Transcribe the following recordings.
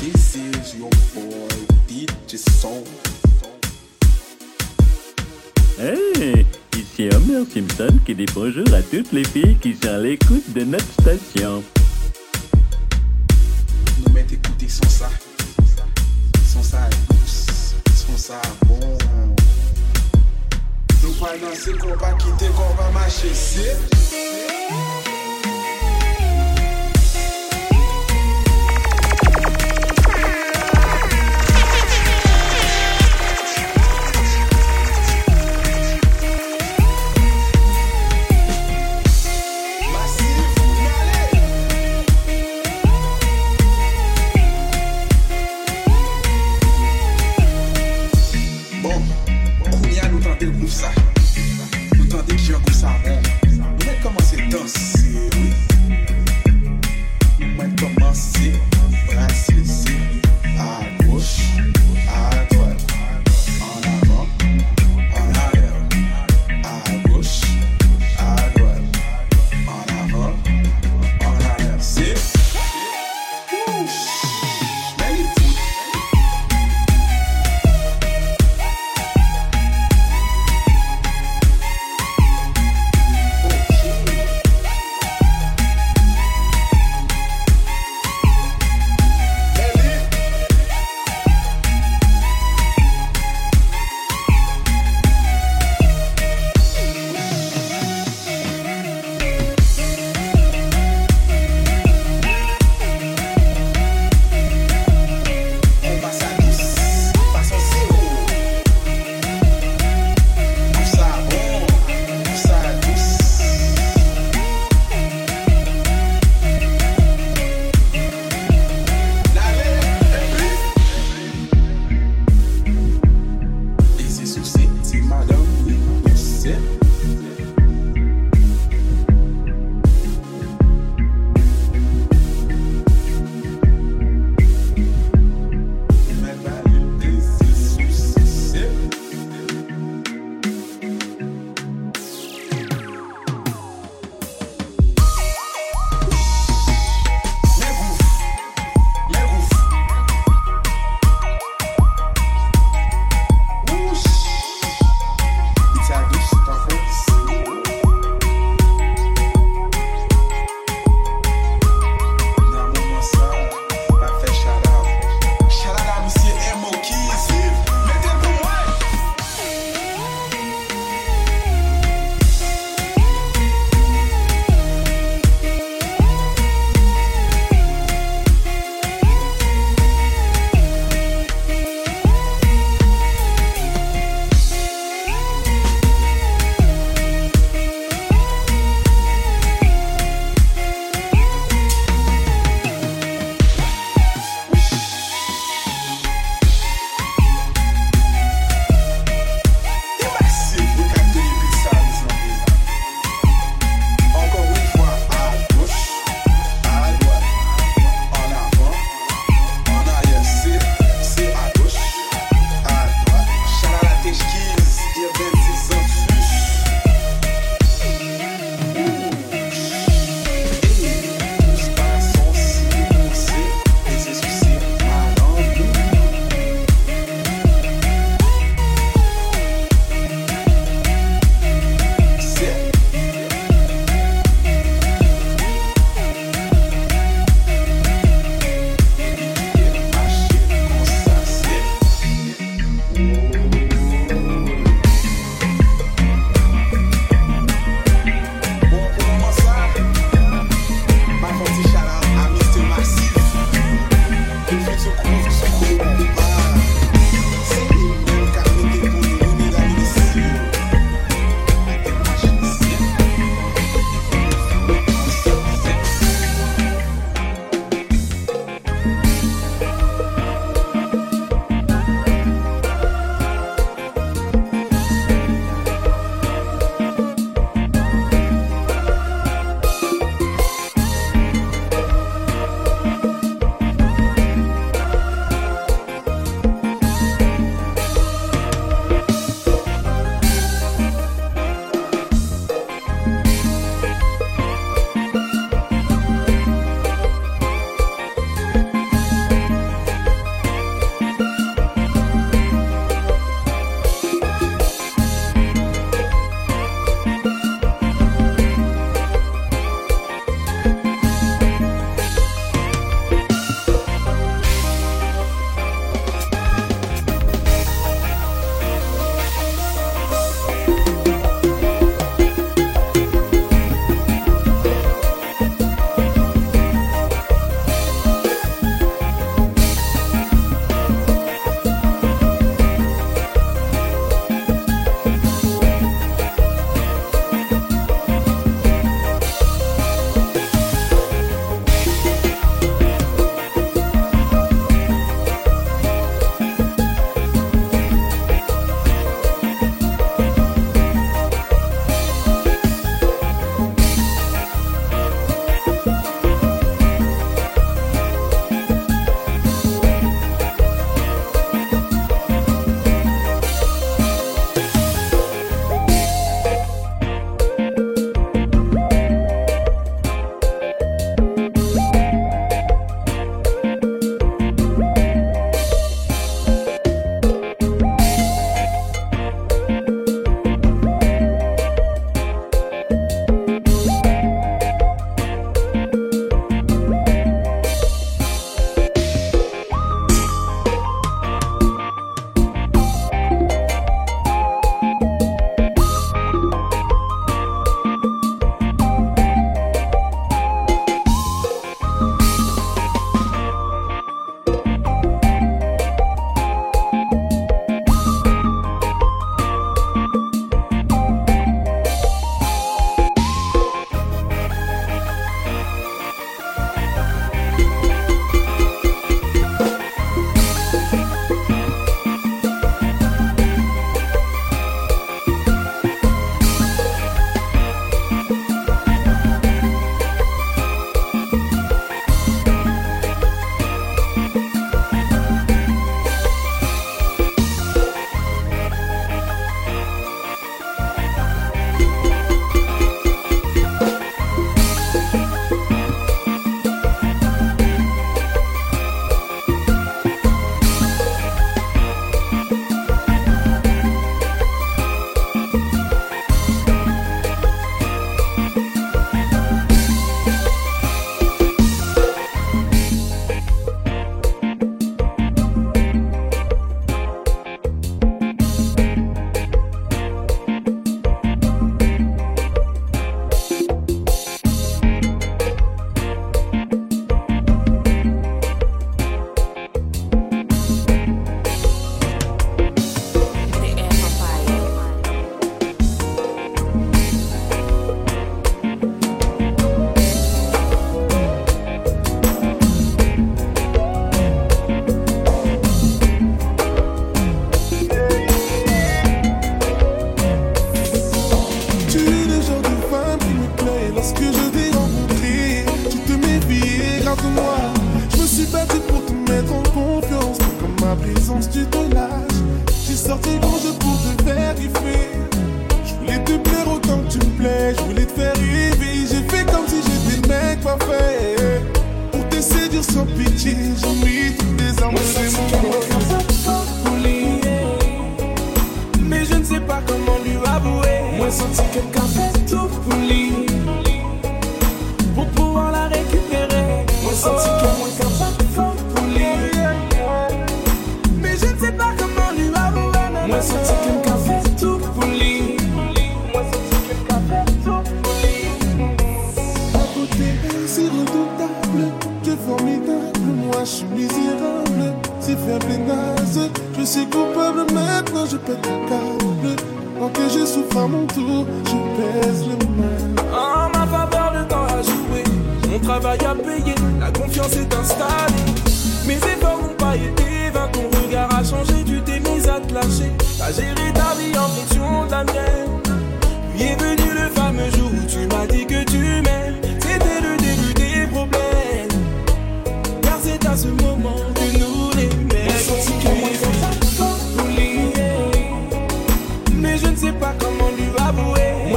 This is your boy DJ Son. Hey, ici Homer Simpson qui dit bonjour à toutes les filles qui sont à l'écoute de notre station. Nous mettons écouter son ça. Son ça douce. Son ça bon. Nous pas danser qu'on va quitter, qu'on va marcher. C'est.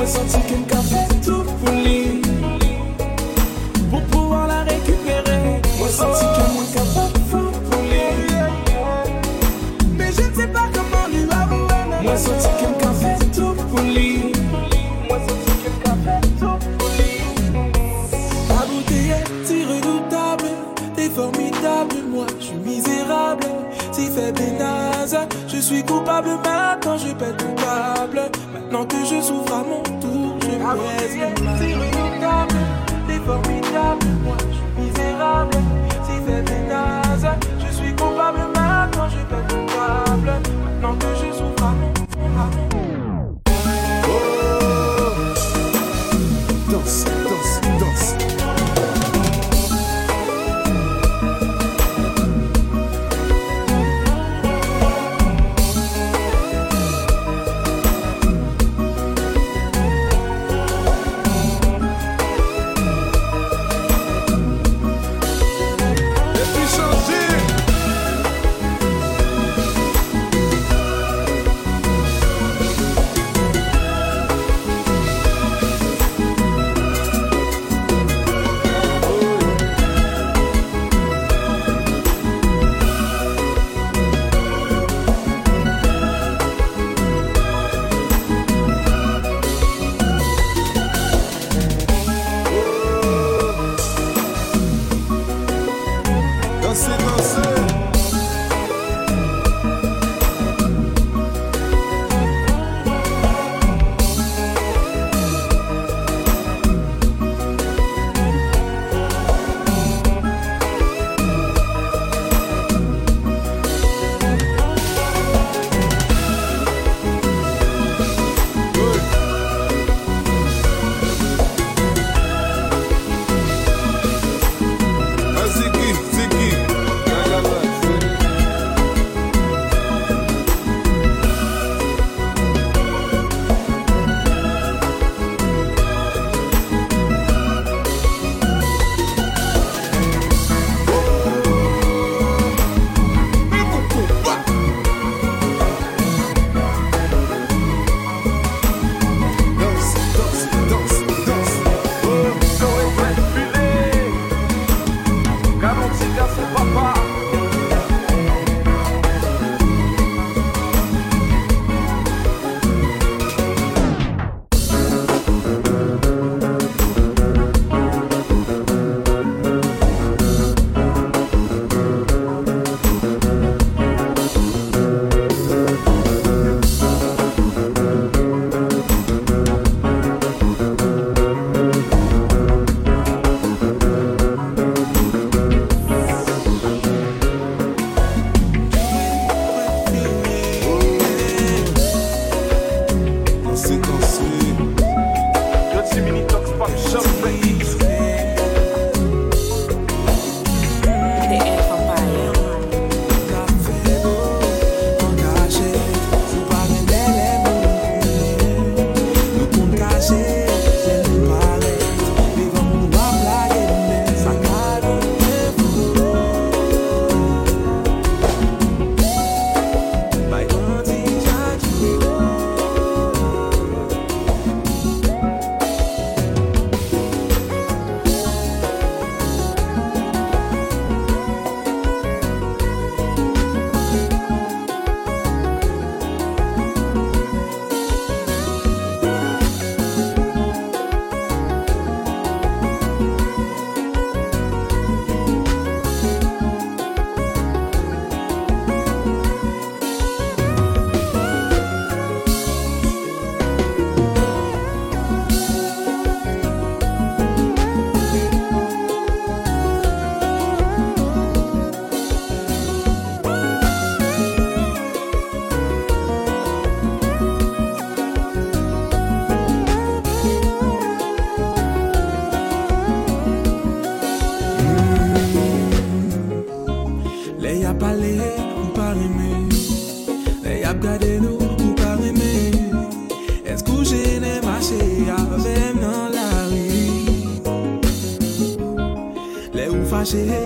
ressenti qu'une café tout folie Pour pouvoir la récupérer Moi senti qu'une café tout folie Mais je ne sais pas comment lui avouer Moi senti qu'une café tout folie Moi senti qu'une café tout folie Ta bouteille si redoutable T'es formidable, moi je suis misérable. Si fait des nazes, je suis coupable Maintenant que je souffre à mon tour, je ah me C'est redoutable, c'est formidable. Moi, je suis misérable, si c'est des nazes. shit.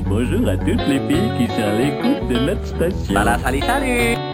Bonjour à toutes les filles qui sont à l'écoute de notre station. Salut, salut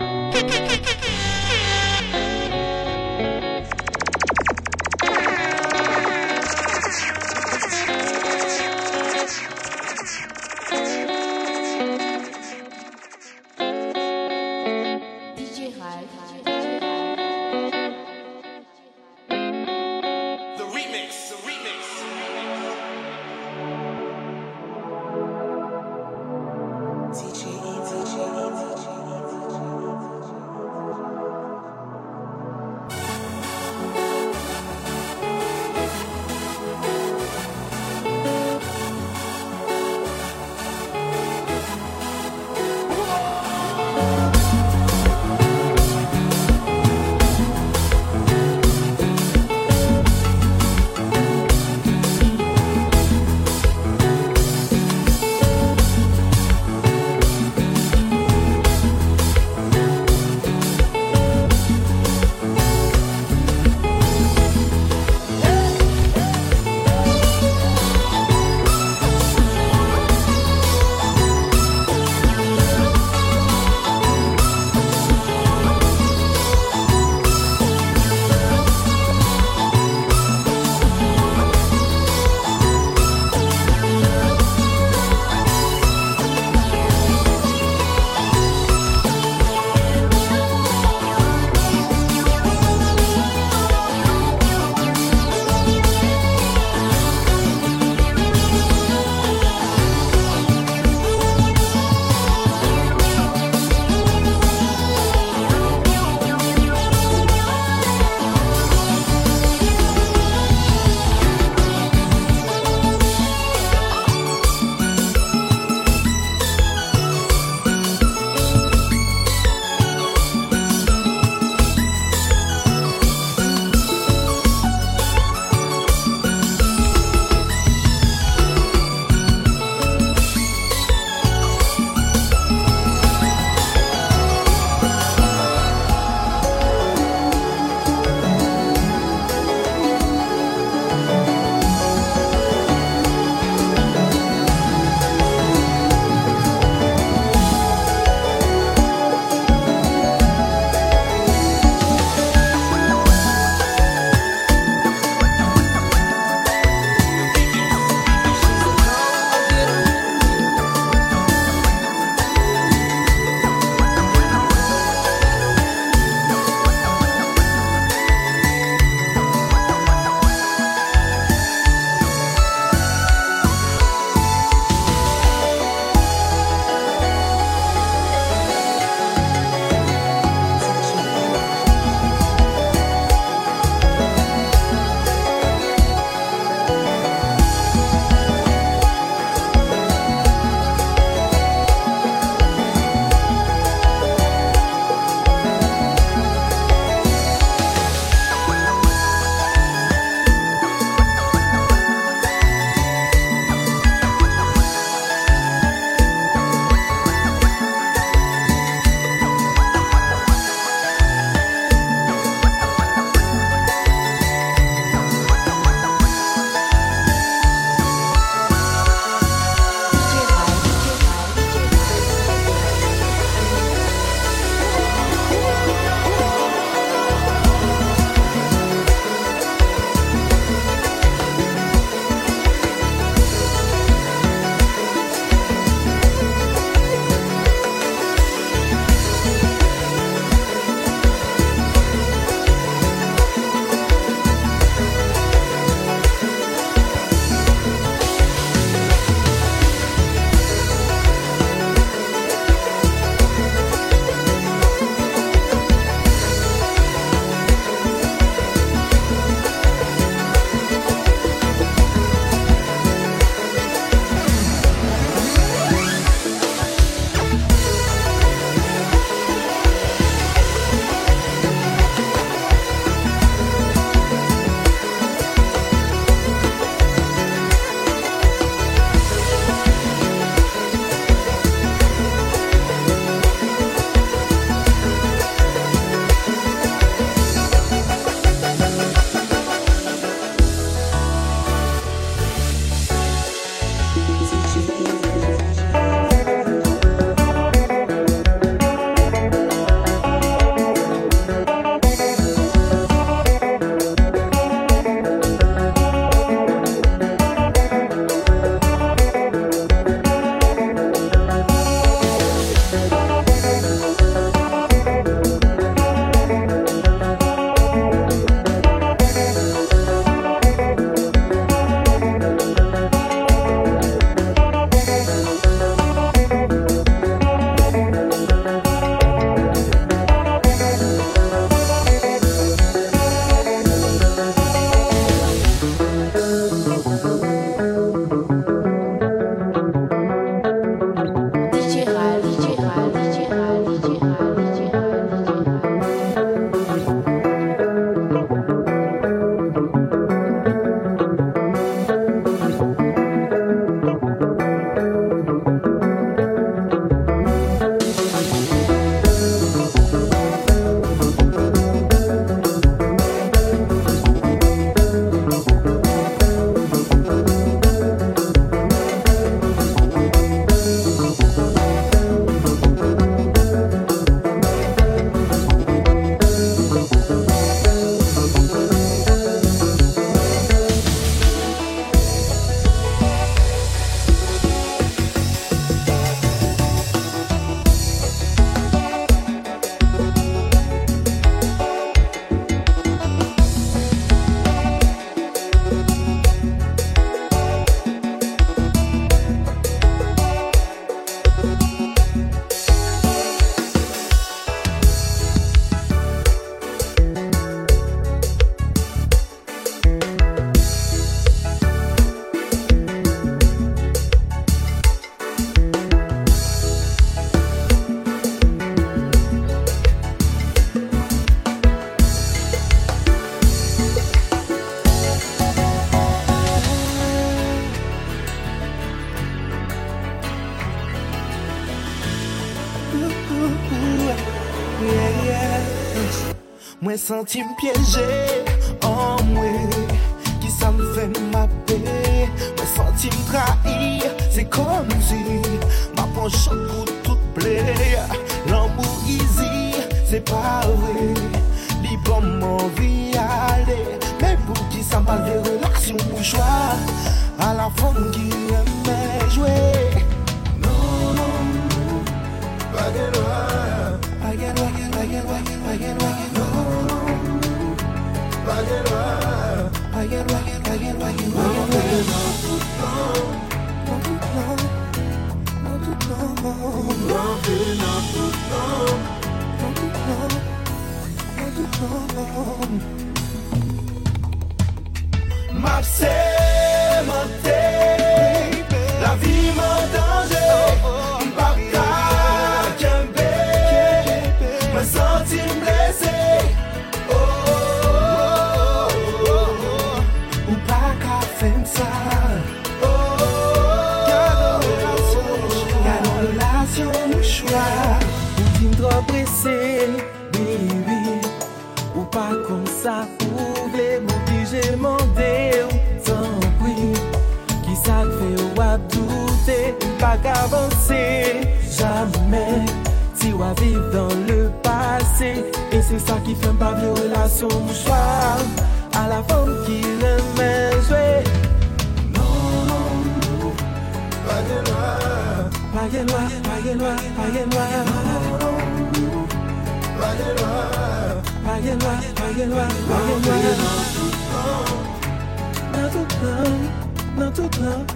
centimes piégés.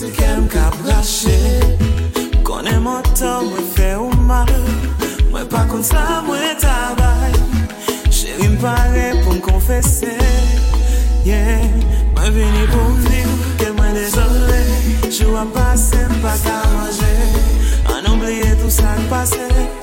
se kem kap lache Konen motan mwen fe ou mal Mwen pa kon sa mwen tabay. Cheri mpare pou m konfese yeah. Mwen vini pou viv ke mwen dezole Jou an pase m pa ka manje. An oubliye tout sa k pase.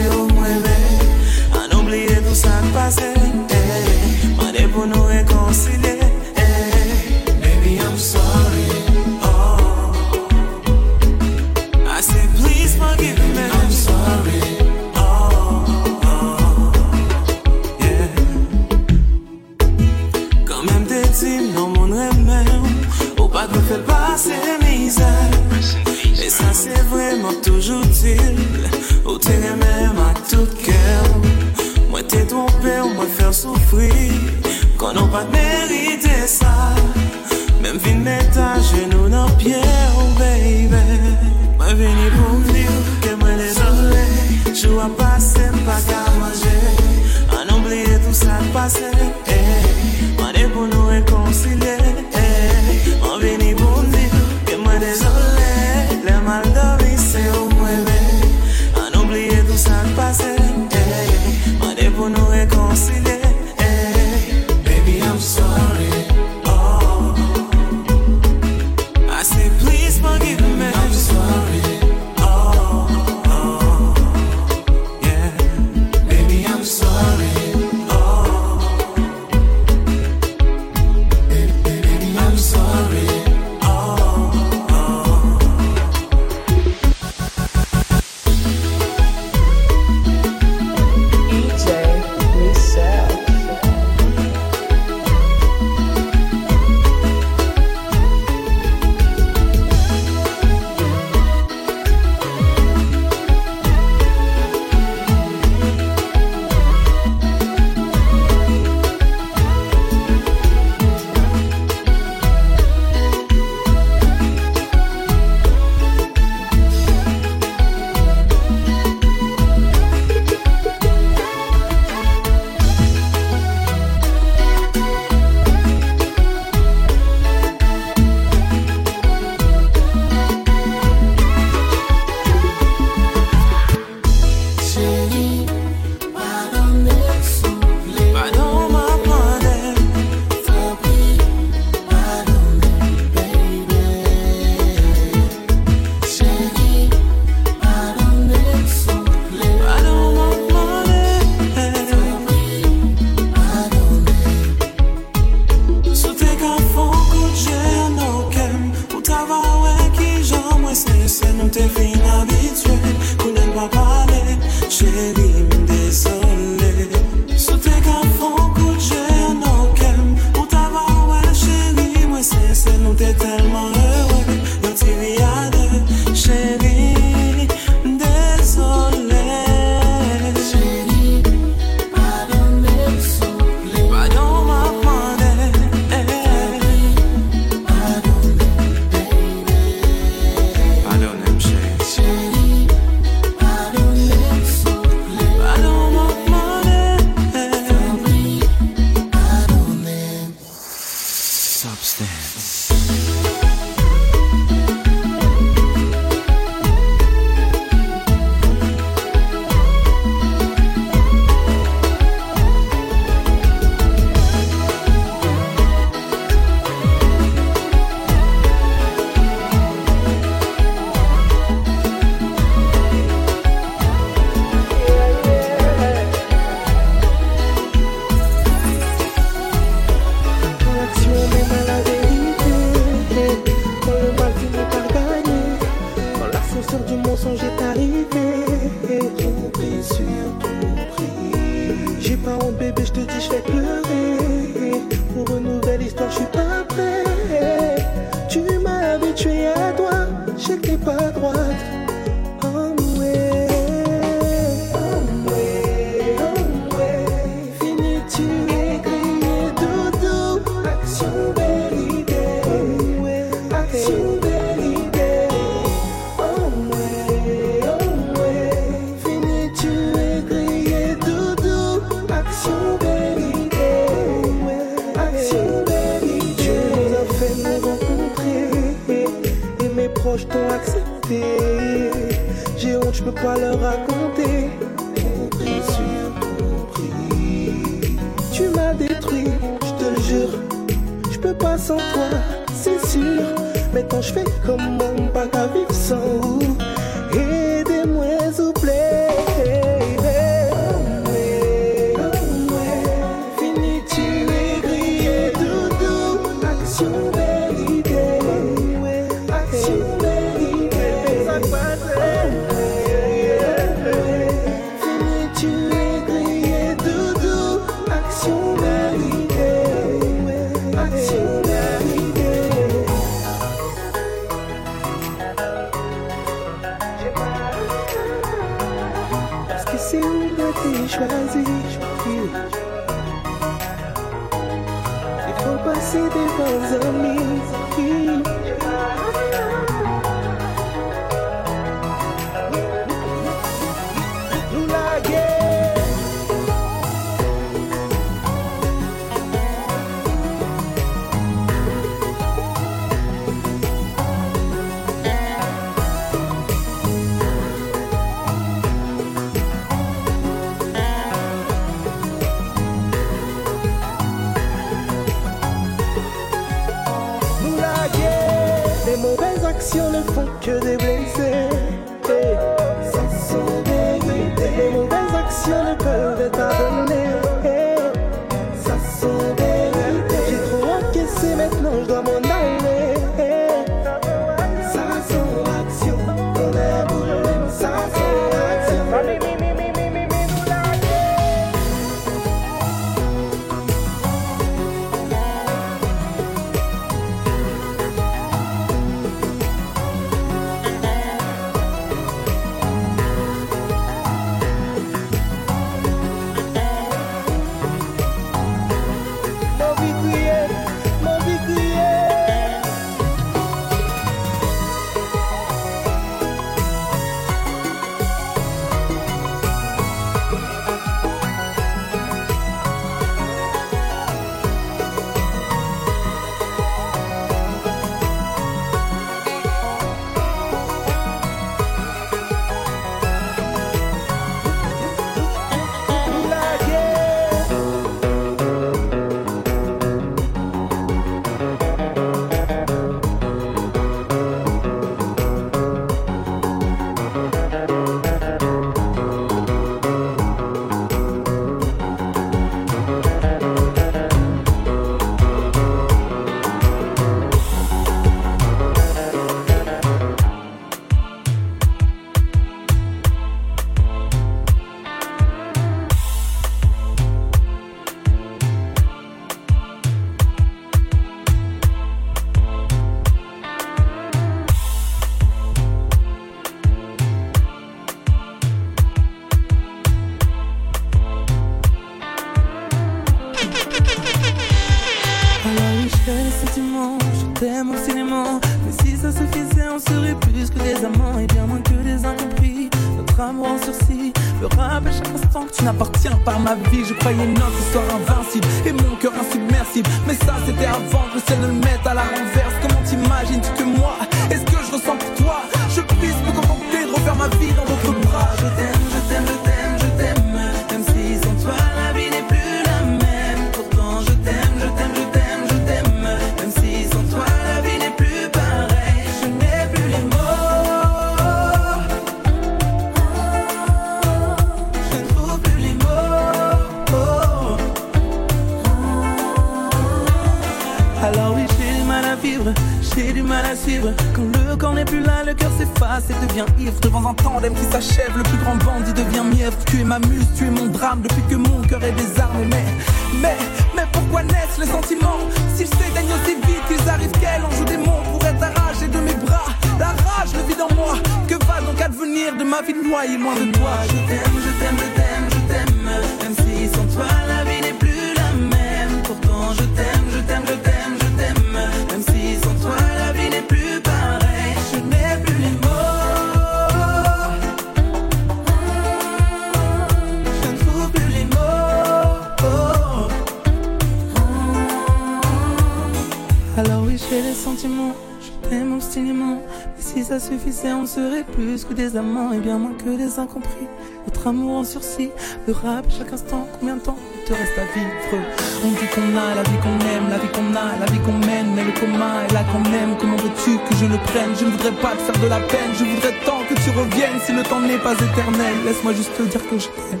Le rap, chaque instant, combien de temps il te reste à vivre? On dit qu'on a la vie qu'on aime, la vie qu'on a, la vie qu'on mène Mais le coma est là qu'on aime, comment veux-tu que je le prenne? Je ne voudrais pas te faire de la peine, je voudrais tant que tu reviennes. Si le temps n'est pas éternel, laisse-moi juste te dire que je t'aime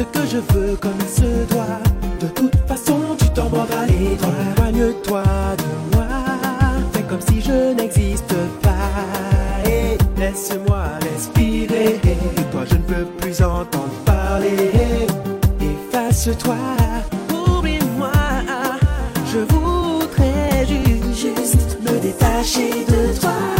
ce que je veux comme il se doit. De toute façon, tu t'en à l'étoile. Éloigne-toi de moi, fais comme si je n'existe pas. Et laisse-moi respirer. Et toi, je ne veux plus entendre parler. Efface-toi, oublie-moi. Je voudrais juste, juste me détacher de toi.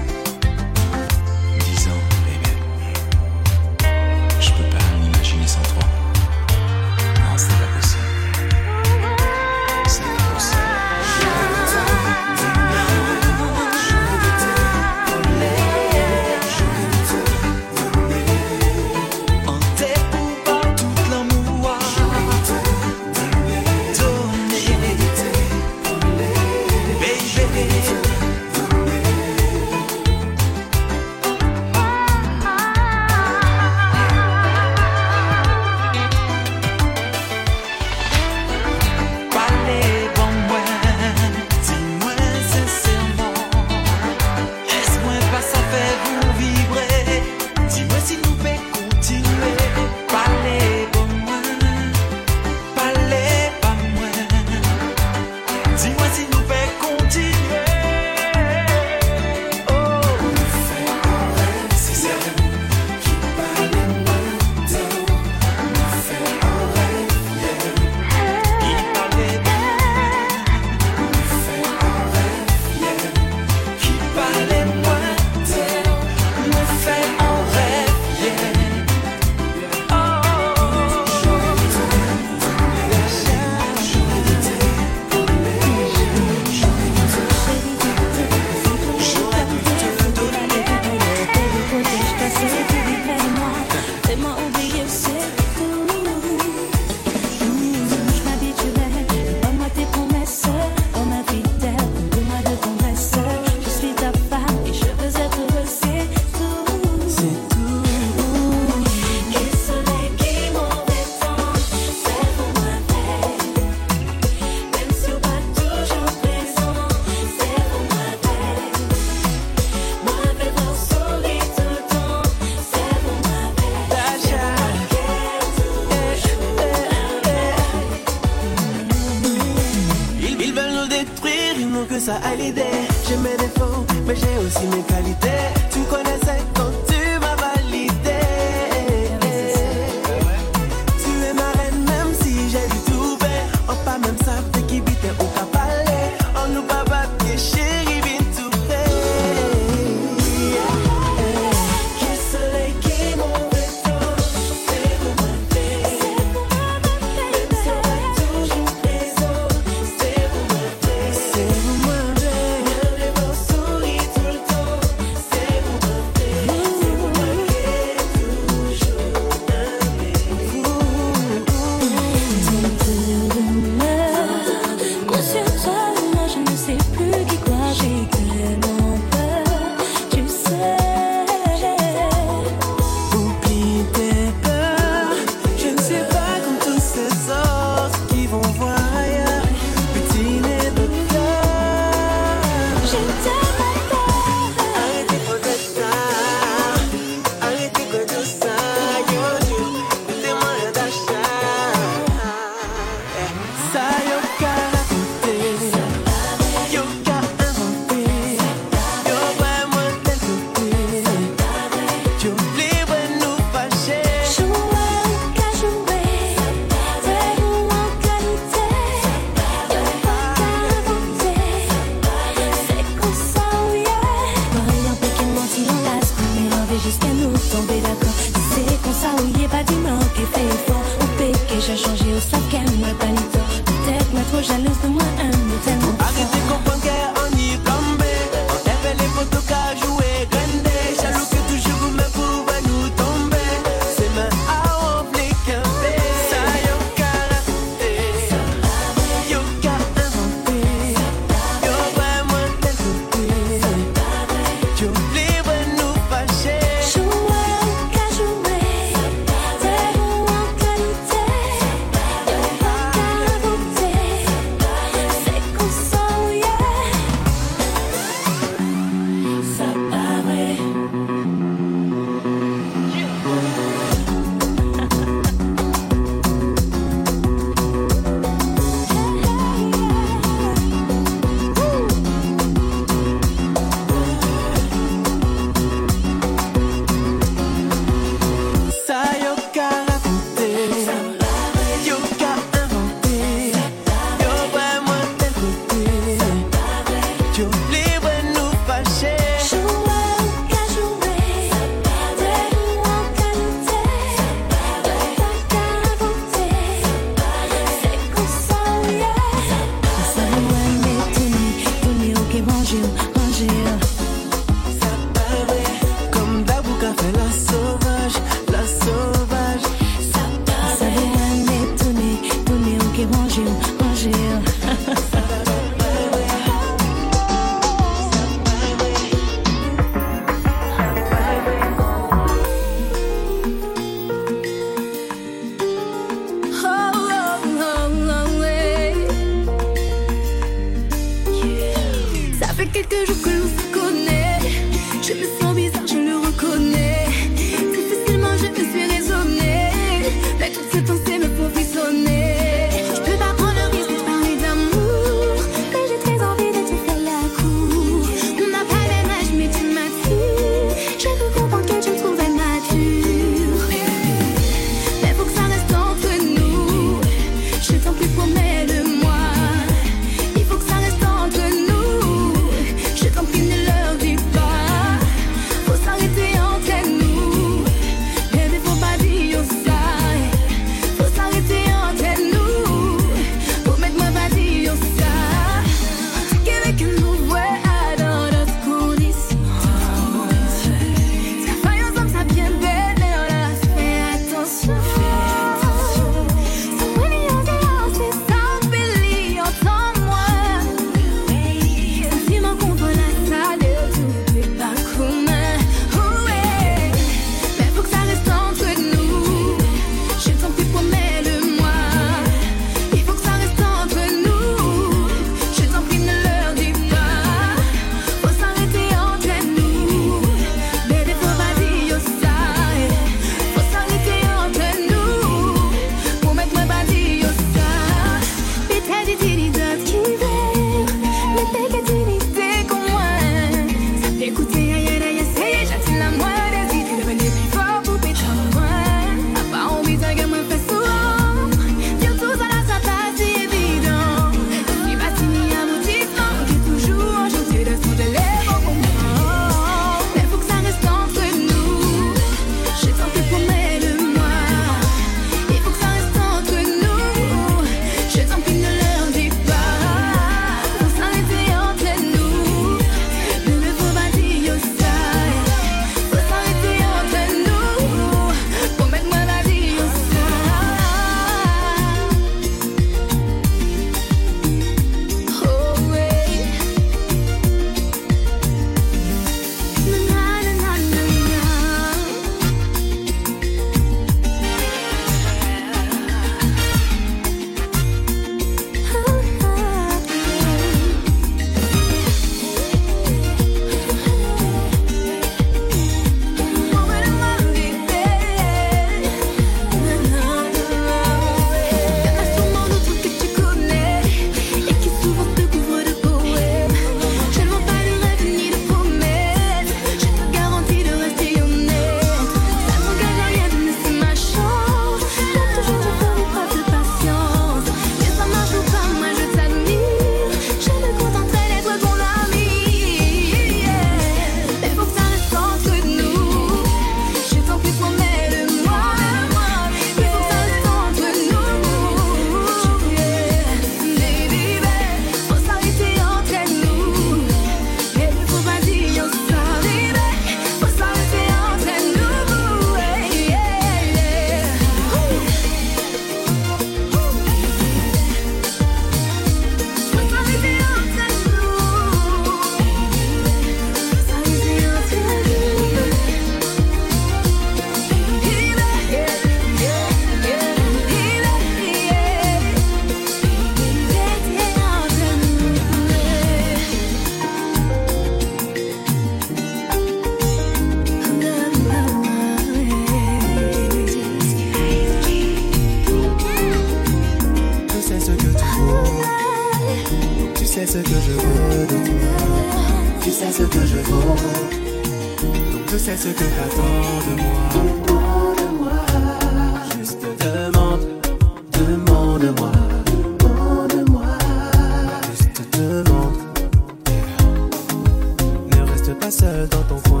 Seul dans ton coin.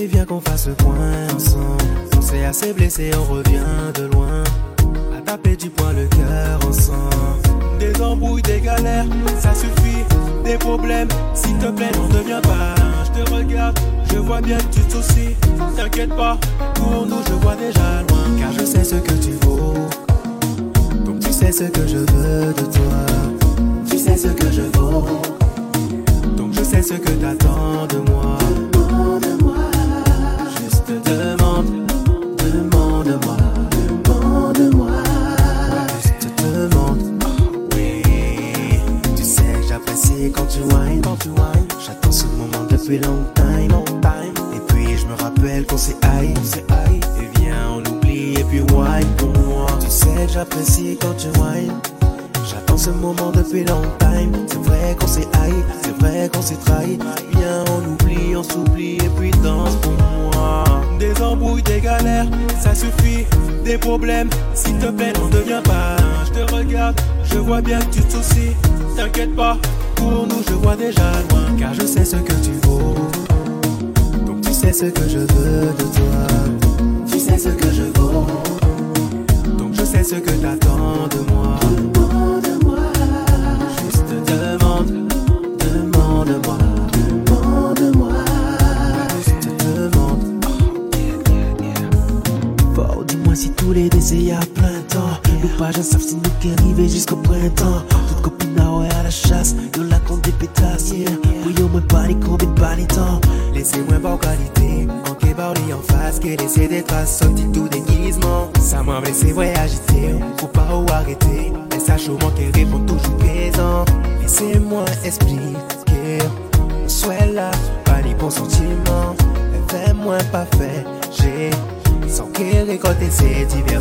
Et viens qu'on fasse le point ensemble. On s'est assez blessé, on revient de loin. À taper du poing le cœur ensemble. Des embrouilles, des galères, ça suffit. Des problèmes, s'il te plaît, n'en deviens pas. Je te regarde, je vois bien que tu te. T'inquiète pas, pour nous, je vois déjà loin. Car je sais ce que tu vaux. Donc tu sais ce que je veux de toi. Tu sais ce que je vaux. Sais ce que t'attends de moi. Juste demande, demande-moi. Demande-moi. Juste demande. Oui, tu sais que j'apprécie quand tu whines. J'attends ce moment depuis long time, long time. Et puis je me rappelle qu'on s'est haï. Et viens, on oublie et puis whine pour moi. Tu sais que j'apprécie quand tu whines. J'attends ce moment depuis long time. C'est vrai qu'on s'est haï, c'est vrai qu'on s'est trahi. Viens, on oublie, on s'oublie et puis danse pour moi. Des embrouilles, des galères, ça suffit. Des problèmes, s'il te plaît, n'en deviens pas. Je te regarde, je vois bien que tu te soucies. T'inquiète pas, pour nous, je vois déjà loin. Car je sais ce que tu vaux. Donc tu sais ce que je veux de toi. Tu sais ce que je vaux. Donc je sais ce que t'attends de moi. Décès y a plein temps. Nous pas j'en savent si nous qui arriver jusqu'au printemps. Toute copine à ouais à la chasse, yo la compte des pétasses, yeah. Oui, yo, moi pas les de pas les temps. Laissez-moi pas qualité. En kébarli en face, qui laisser des traces, sorti tout déguisement. Ça m'a blessé, ouais, agité. Faut pas ou arrêter. Message au manque et répond toujours présent. Laissez-moi expliquer. Sois là, pas les bons sentiments. Fais-moi pas fait, j'ai sans qu'elle récolter ses divertissements.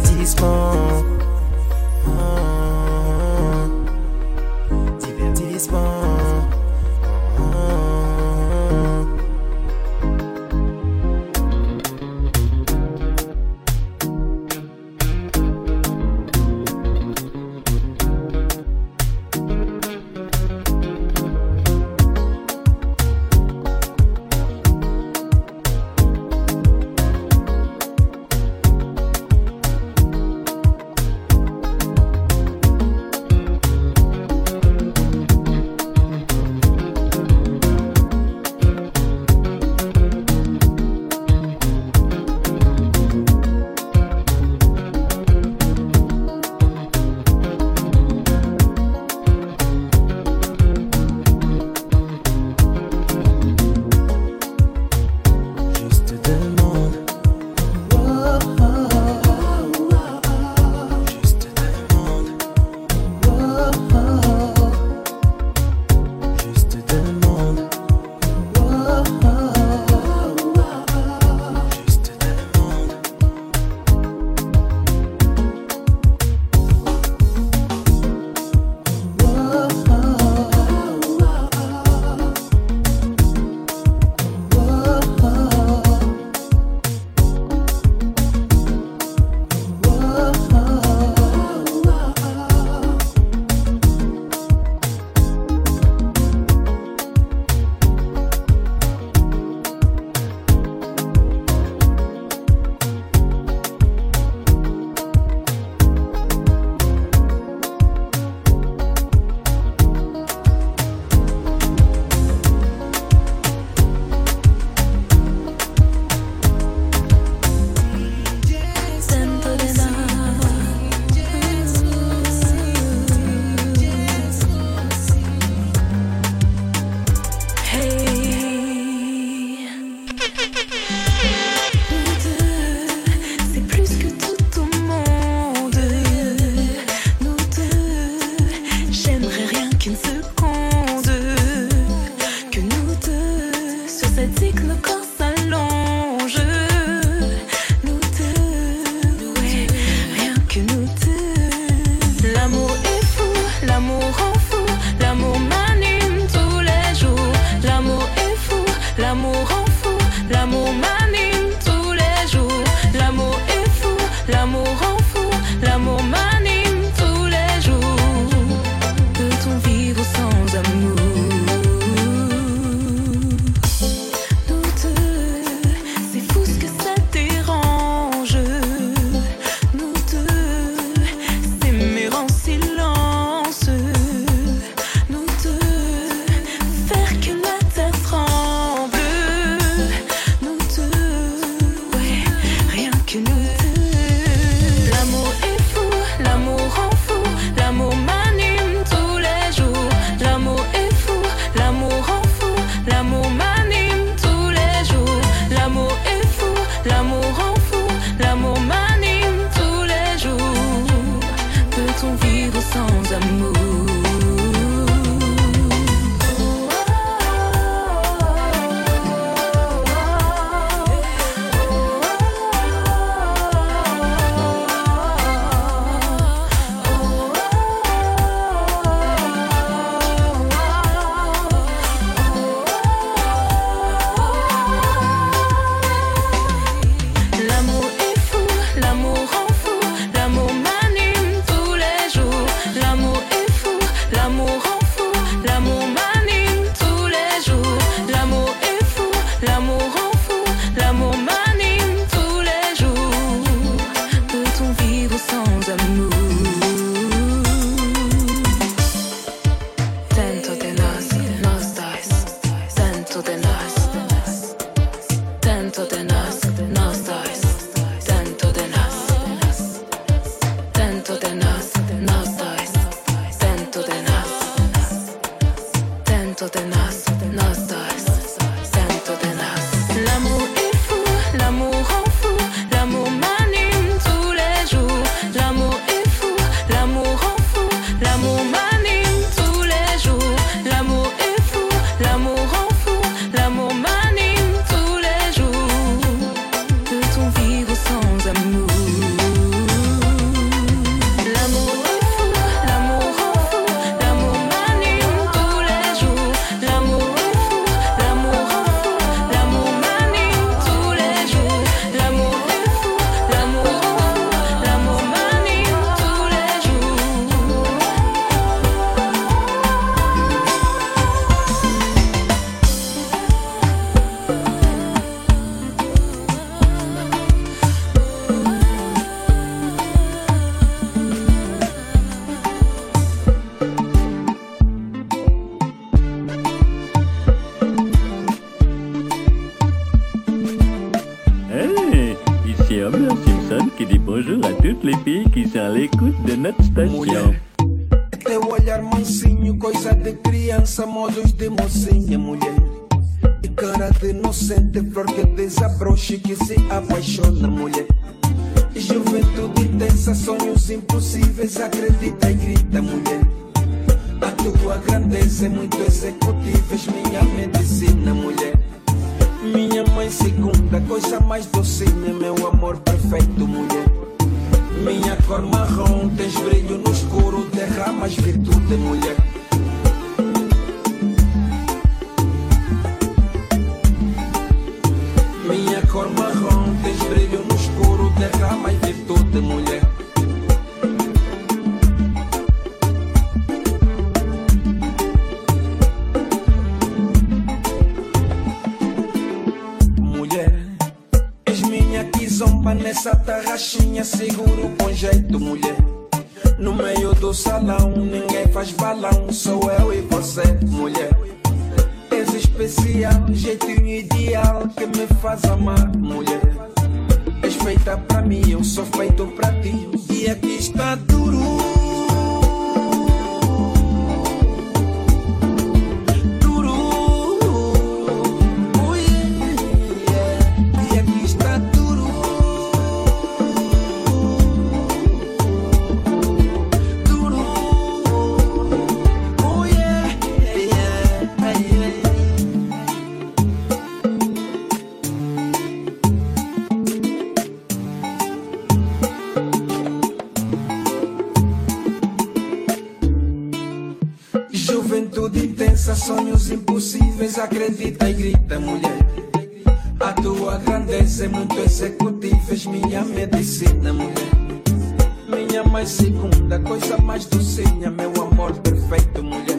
minha, meu amor perfeito, mulher.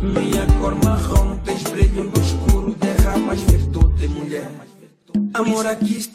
Minha cor marrom, tens brilho no escuro, derramas virtude, mulher. Amor, aqui está.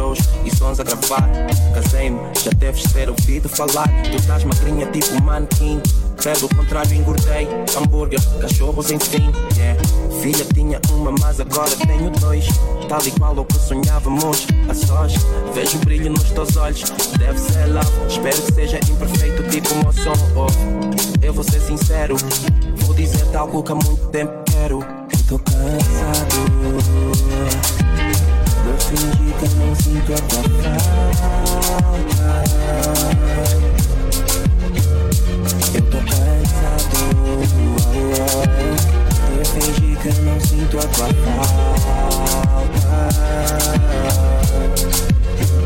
Shows e sons a gravar. Casei-me, já deves ter ouvido falar. Tu estás magrinha tipo manequim. Pelo contrário, engordei. Hambúrguer, cachorros, enfim. Yeah. Filha tinha uma, mas agora tenho dois. Tal e qual o que sonhávamos a sós. Vejo brilho nos teus olhos, deve ser love. Espero que seja imperfeito, tipo o meu som. Oh, eu vou ser sincero, vou dizer algo que há muito tempo quero. Eu tô cansado de fingir que não sinto a tua falta. Eu tô cansado de fingir que não sinto a tua falta.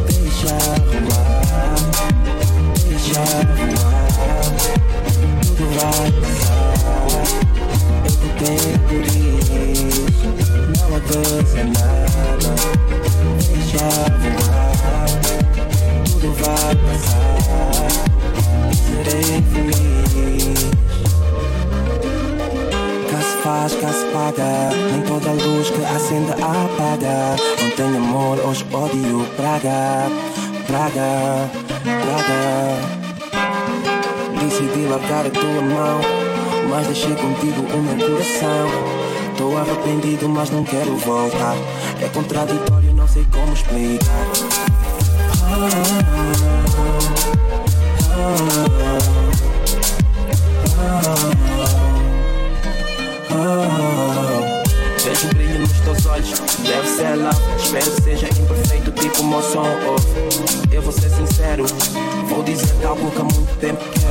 Deixa rolar, deixa voar, tudo vai passar. Eu tô tempo diz, não avança nada. Deixa voar, tudo vai passar. E serei feliz. Cá se faz, cá se paga. Nem toda luz que acende apaga. Ontem amor, hoje ódio. Praga, praga, praga. Decidi largar a tua mão. Mas deixei contigo o meu coração. Tô arrependido, mas não quero voltar. É contraditório, não sei como explicar. Vejo brilho nos teus olhos, deve ser lá. Espero que seja imperfeito, tipo o meu som. Oh, eu vou ser sincero, vou dizer algo que há muito tempo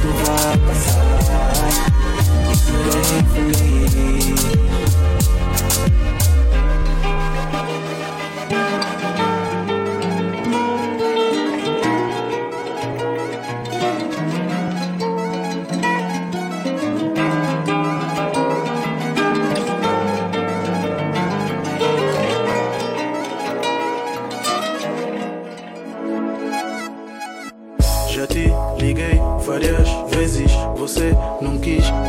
Tudo vai passar. E serei feliz.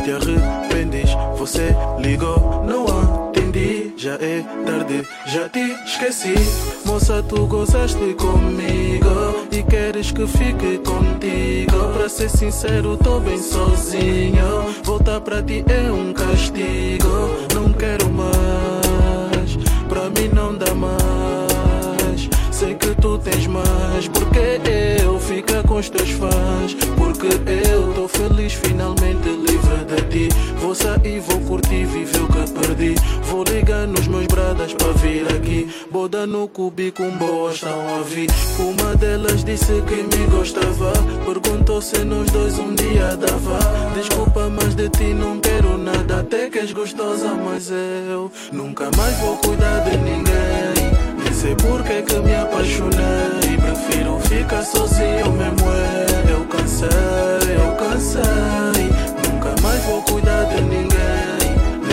Te arrependes. Você ligou, não atendi, já é tarde, já te esqueci. Moça, tu gozaste comigo e queres que fique contigo. Pra ser sincero, tô bem sozinho. Voltar pra ti é um castigo. Não quero mais, Vou ligar nos meus bradas pra vir aqui. Boda no cubico, boas estão a vir. Uma delas disse que me gostava. Perguntou se nós dois um dia dava. Desculpa, mas de ti não quero nada. Até que és gostosa, mas eu nunca mais vou cuidar de ninguém. Nem sei por que que me apaixonei Prefiro ficar sozinho mesmo é Eu cansei, eu cansei Nunca mais vou cuidar de ninguém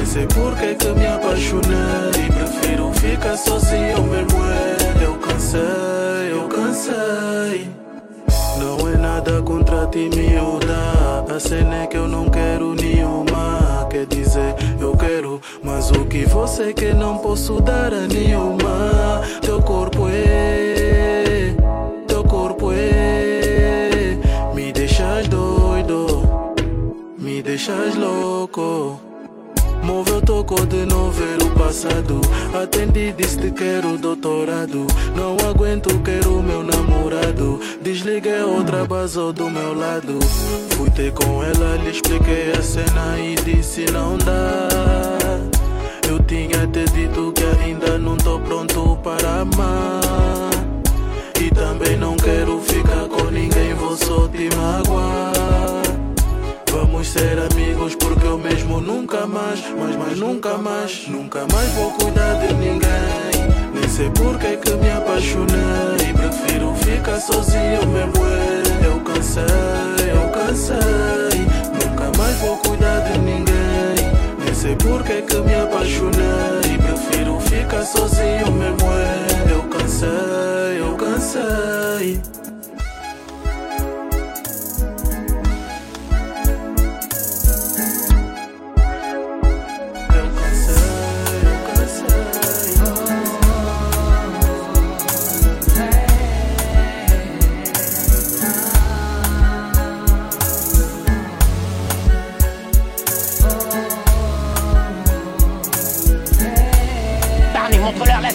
sei por que que me apaixonei Prefiro ficar sozinho mesmo é Eu cansei, eu cansei não é nada contra ti, miúda. A cena é que eu não quero nenhuma. Quer dizer, eu quero, mas o que você quer não posso dar a nenhuma. Teu corpo é, teu corpo é. Me deixas doido, me deixas louco. Móvel tocou de não ver o passado. Atendi, disse que quero doutorado. Não aguento, quero meu namorado. Desliguei outra basou do meu lado. Fui ter com ela, lhe expliquei a cena e disse não dá. Eu tinha te dito que ainda não tô pronto para amar. E também não quero ficar com ninguém, vou só te magoar. Vamos ser amigos porque eu mesmo nunca mais, mas, mais nunca mais, nunca mais vou cuidar de ninguém. Nem sei porque é que me apaixonei. Prefiro ficar sozinho, me. Eu cansei, eu cansei. Nunca mais vou cuidar de ninguém. Nem sei porque é que me apaixonei. Prefiro ficar sozinho, me. Eu cansei, eu cansei.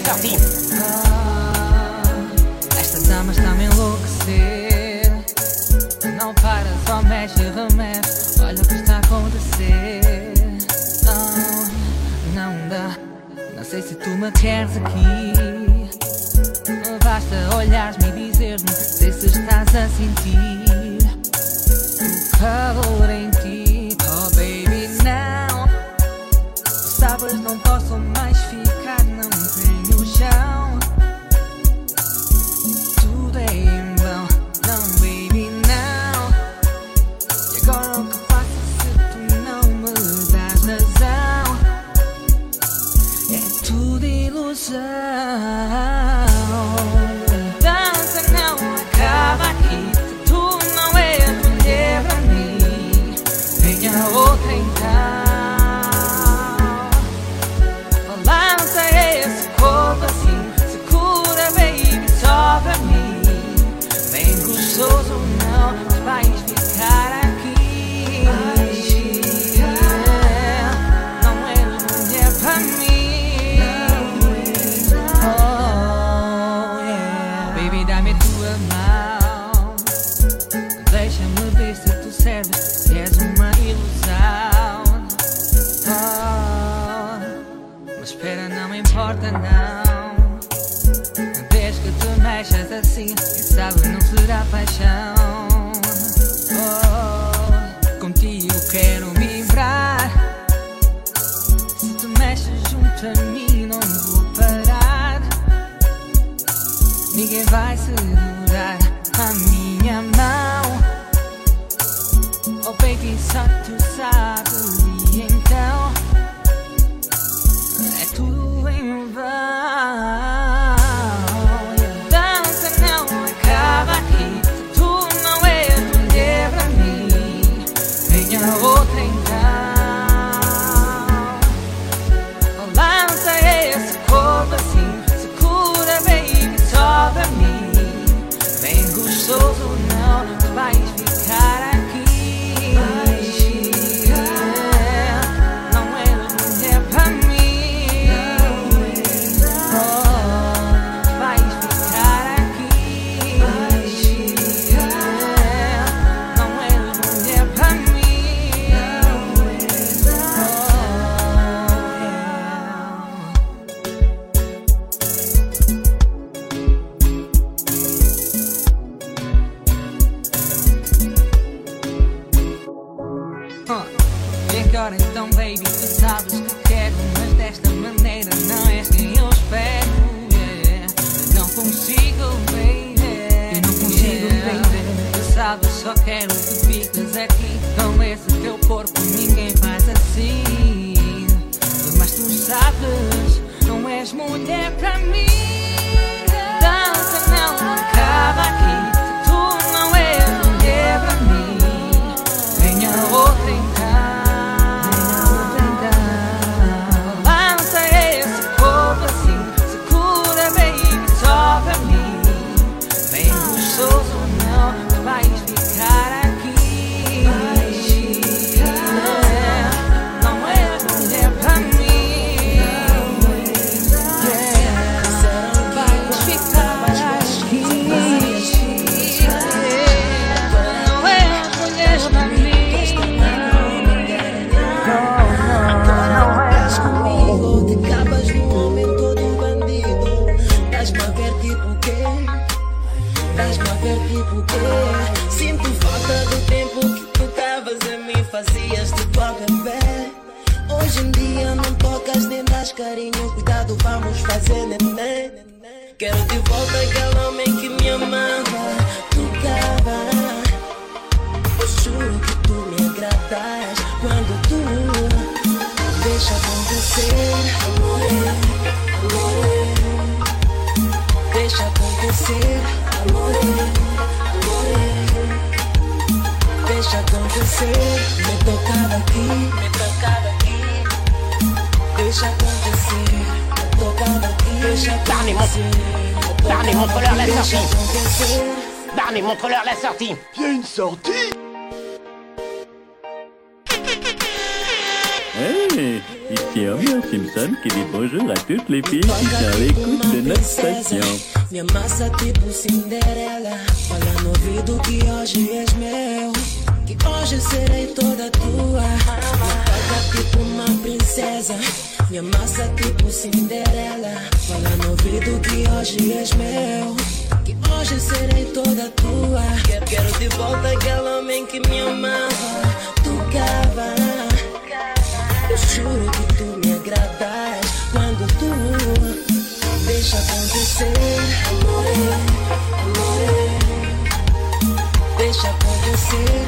Tá fica assim. Ah, Esta dama está-me enlouquecer. Não para, só mexe e remexe. Olha o que está a acontecer. Não, não dá. Não sei se tu me queres aqui. Basta olhares-me e dizer-me. Sei se estás a sentir o calor em ti. Oh, baby, não. Sabes, não posso mais. desire. fazias de banco bebê. pé. Hoje em dia não tocas nem das carinho. Cuidado, vamos fazer neném. Quero de volta aquele homem que me amava, tocava. Eu juro que tu me agradas quando tu deixa acontecer. Amor, amor, deixa acontecer. Amor. Deixa acontecer, me tocava aqui, me tocava aqui. Deixa acontecer, me tocava aqui, deixa acontecer. Barney, montre-leur la sortie. Barney, montre-leur la sortie. Il y a une sortie Hey, ici Homer Simpson qui dit bonjour à toutes les filles qui sont à l'écoute de notre station. Me amassa tipo Cinderela Fala no ouvido que hoje és meu Hoje serei toda tua. Me toca tipo uma princesa. Me amassa tipo Cinderela. Fala no ouvido que hoje és meu. Que hoje serei toda tua. Quero, quero de volta aquele homem que me amava. Tocava Eu juro que tu me agradas. Quando tu Deixa acontecer, amore, amore. Deixa acontecer,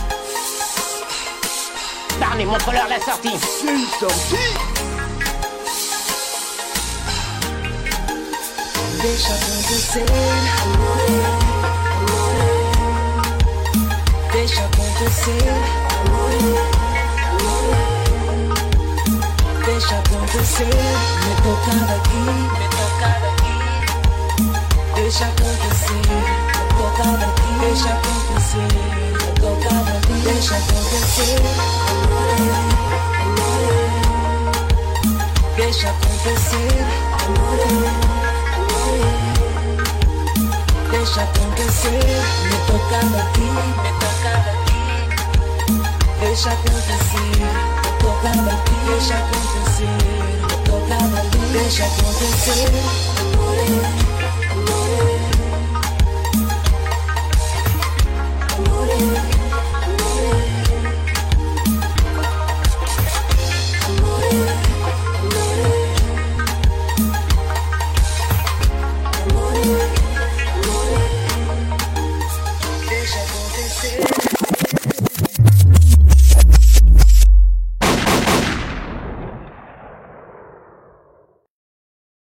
Barney, montre-leur la sortie. A une sortie Deixa acontecer, amore, amore. Deixa acontecer, amore, amore. Deixa acontecer, me tocava aqui, me tocava aqui. Deixa acontecer, me tocava aqui, deixa acontecer, deixa acontecer, amore, amore. Deixa acontecer, amore. Deixa acontecer, me tocava aqui, me tocava aqui. Deixa acontecer, me tocava aqui, deixa acontecer, me tocava aqui, deixa acontecer, amore.